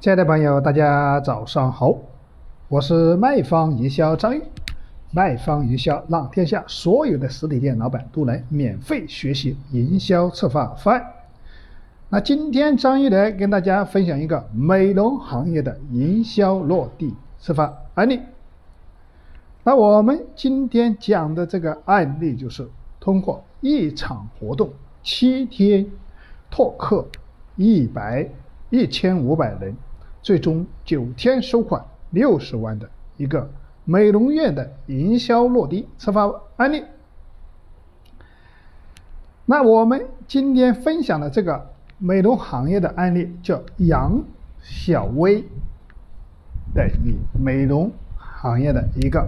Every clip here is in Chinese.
亲爱的朋友，大家早上好，我是卖方营销张玉。卖方营销让天下所有的实体店老板都能免费学习营销策划方案。那今天张玉来跟大家分享一个美容行业的营销落地策划案例。那我们今天讲的这个案例就是通过一场活动七天拓客一百一千五百人。最终九天收款六十万的一个美容院的营销落地策划案例。那我们今天分享的这个美容行业的案例叫杨小薇的以美容行业的一个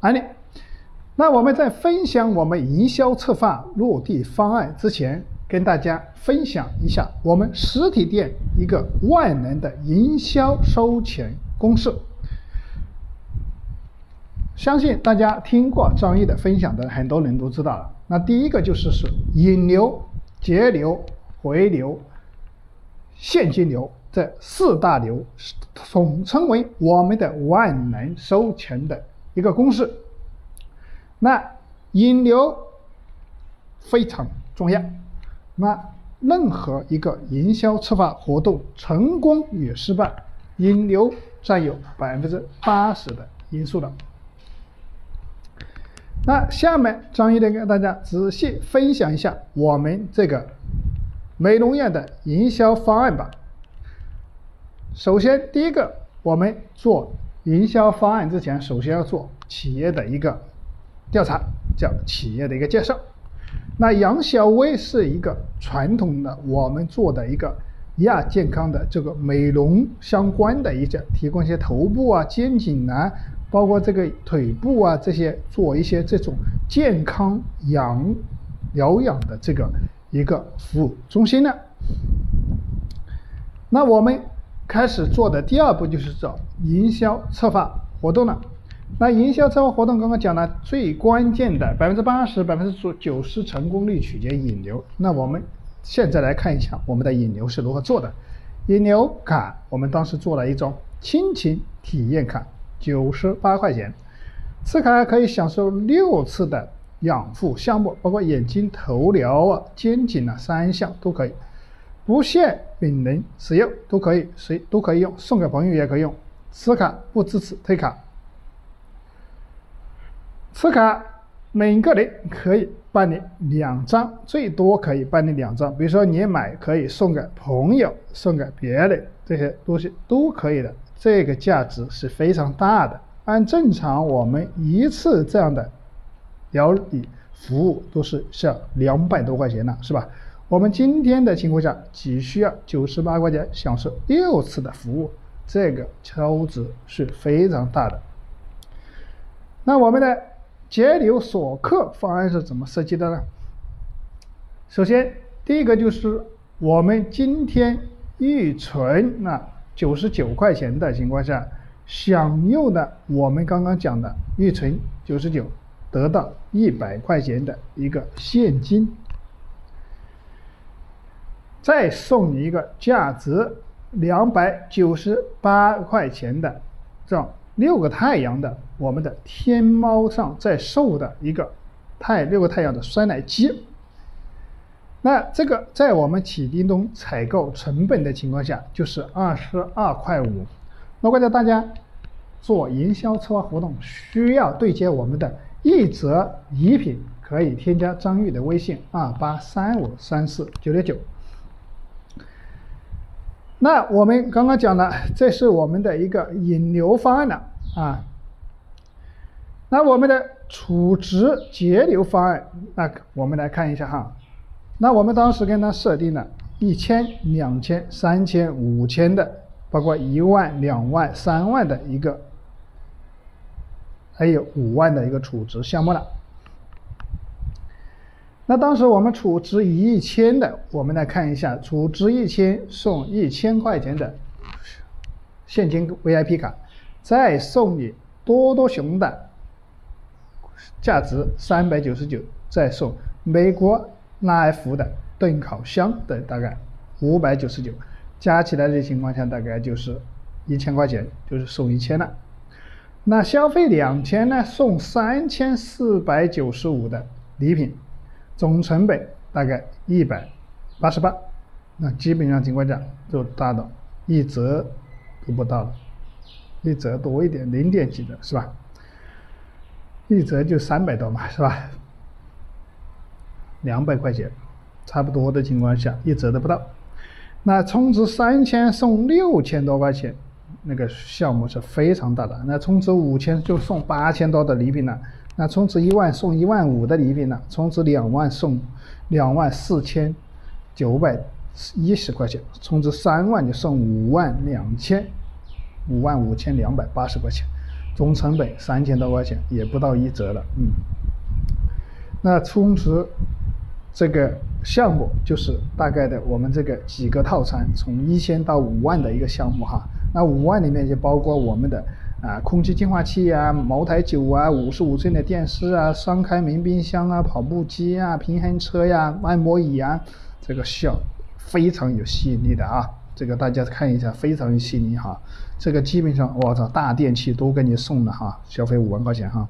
案例。那我们在分享我们营销策划落地方案之前。跟大家分享一下我们实体店一个万能的营销收钱公式。相信大家听过张毅的分享的很多人都知道了。那第一个就是是引流、节流、回流、现金流这四大流，统称为我们的万能收钱的一个公式。那引流非常重要。那任何一个营销策划活动成功与失败，引流占有百分之八十的因素的。那下面张一来跟大家仔细分享一下我们这个美容院的营销方案吧。首先，第一个，我们做营销方案之前，首先要做企业的一个调查，叫企业的一个介绍。那杨小薇是一个传统的，我们做的一个亚健康的这个美容相关的一些，提供一些头部啊、肩颈啊，包括这个腿部啊这些，做一些这种健康养疗养的这个一个服务中心呢。那我们开始做的第二步就是找营销策划活动了。那营销策划活动刚刚讲了，最关键的百分之八十、百分之九十成功率取决于引流。那我们现在来看一下我们的引流是如何做的。引流卡，我们当时做了一张亲情体验卡，九十八块钱，此卡可以享受六次的养护项目，包括眼睛、头疗啊、肩颈啊三项都可以，不限本人使用，都可以谁都可以用，送给朋友也可以用。此卡不支持退卡。此卡每个人可以办理两张，最多可以办理两张。比如说你买可以送给朋友，送给别人，这些东西都可以的。这个价值是非常大的。按正常，我们一次这样的疗理服务都是需要两百多块钱的，是吧？我们今天的情况下，只需要九十八块钱享受六次的服务，这个超值是非常大的。那我们的。节流锁客方案是怎么设计的呢？首先，第一个就是我们今天预存那九十九块钱的情况下，享用的我们刚刚讲的预存九十九，得到一百块钱的一个现金，再送你一个价值两百九十八块钱的这样。六个太阳的，我们的天猫上在售的一个太六个太阳的酸奶机，那这个在我们启叮咚采购成本的情况下，就是二十二块五。如果大家做营销策划活动，需要对接我们的一折礼品，可以添加张玉的微信二八三五三四九六九。那我们刚刚讲了，这是我们的一个引流方案了啊。那我们的储值节流方案，那我们来看一下哈。那我们当时跟他设定了一千、两千、三千、五千的，包括一万、两万、三万的一个，还有五万的一个储值项目了。那当时我们储值一千的，我们来看一下，储值一千送一千块钱的现金 VIP 卡，再送你多多熊的价值三百九十九，再送美国拉 F 的炖烤箱的大概五百九十九，加起来的情况下大概就是一千块钱，就是送一千了。那消费两千呢，送三千四百九十五的礼品，总成本大概一百八十八，那基本上情况下就达到一折都不到了，一折多一点，零点几的是吧？一折就三百多嘛，是吧？两百块钱，差不多的情况下，一折都不到。那充值三千送六千多块钱，那个项目是非常大的。那充值五千就送八千多的礼品了。那充值一万送一万五的礼品呢。充值两万送两万四千九百一十块钱。充值三万就送五万两千五万五千两百八十块钱。总成本三千多块钱，也不到一折了，嗯。那充值这个项目就是大概的我们这个几个套餐，从一千到五万的一个项目哈。那五万里面就包括我们的啊空气净化器啊、茅台酒啊、五十五寸的电视啊、双开门冰箱啊、跑步机啊、平衡车呀、按摩椅啊，这个效非常有吸引力的啊。这个大家看一下，非常有吸引力哈。这个基本上，我操，大电器都给你送了哈，消费五万块钱哈。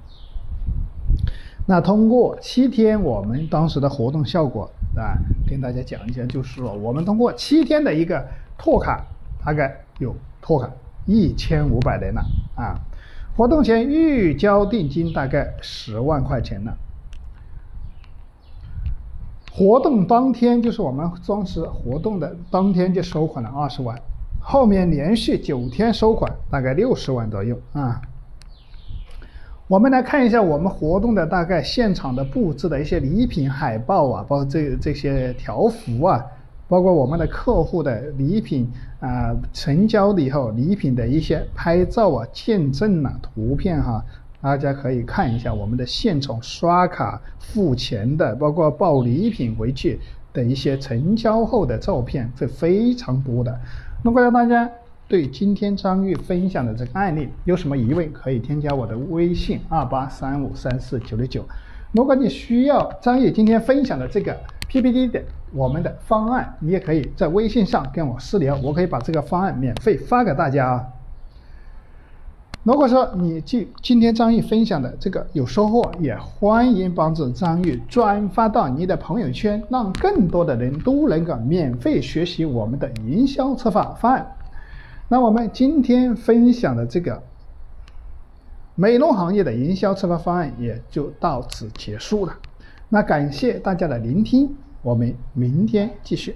那通过七天我们当时的活动效果啊，跟大家讲一下，就是说我们通过七天的一个拓卡，大概有拓卡一千五百人了啊。活动前预交定金大概十万块钱了。活动当天就是我们装饰活动的当天就收款了二十万，后面连续九天收款大概六十万左右啊。我们来看一下我们活动的大概现场的布置的一些礼品海报啊，包括这这些条幅啊，包括我们的客户的礼品啊，成交了以后礼品的一些拍照啊、见证啊、图片哈。大家可以看一下我们的现场刷卡付钱的，包括报礼品回去的一些成交后的照片，会非常多的。如果大家对今天张玉分享的这个案例有什么疑问，可以添加我的微信二八三五三四九六九。如果你需要张玉今天分享的这个 PPT 的我们的方案，你也可以在微信上跟我私聊，我可以把这个方案免费发给大家啊。如果说你今今天张玉分享的这个有收获，也欢迎帮助张玉转发到你的朋友圈，让更多的人都能够免费学习我们的营销策划方案。那我们今天分享的这个美容行业的营销策划方案也就到此结束了。那感谢大家的聆听，我们明天继续。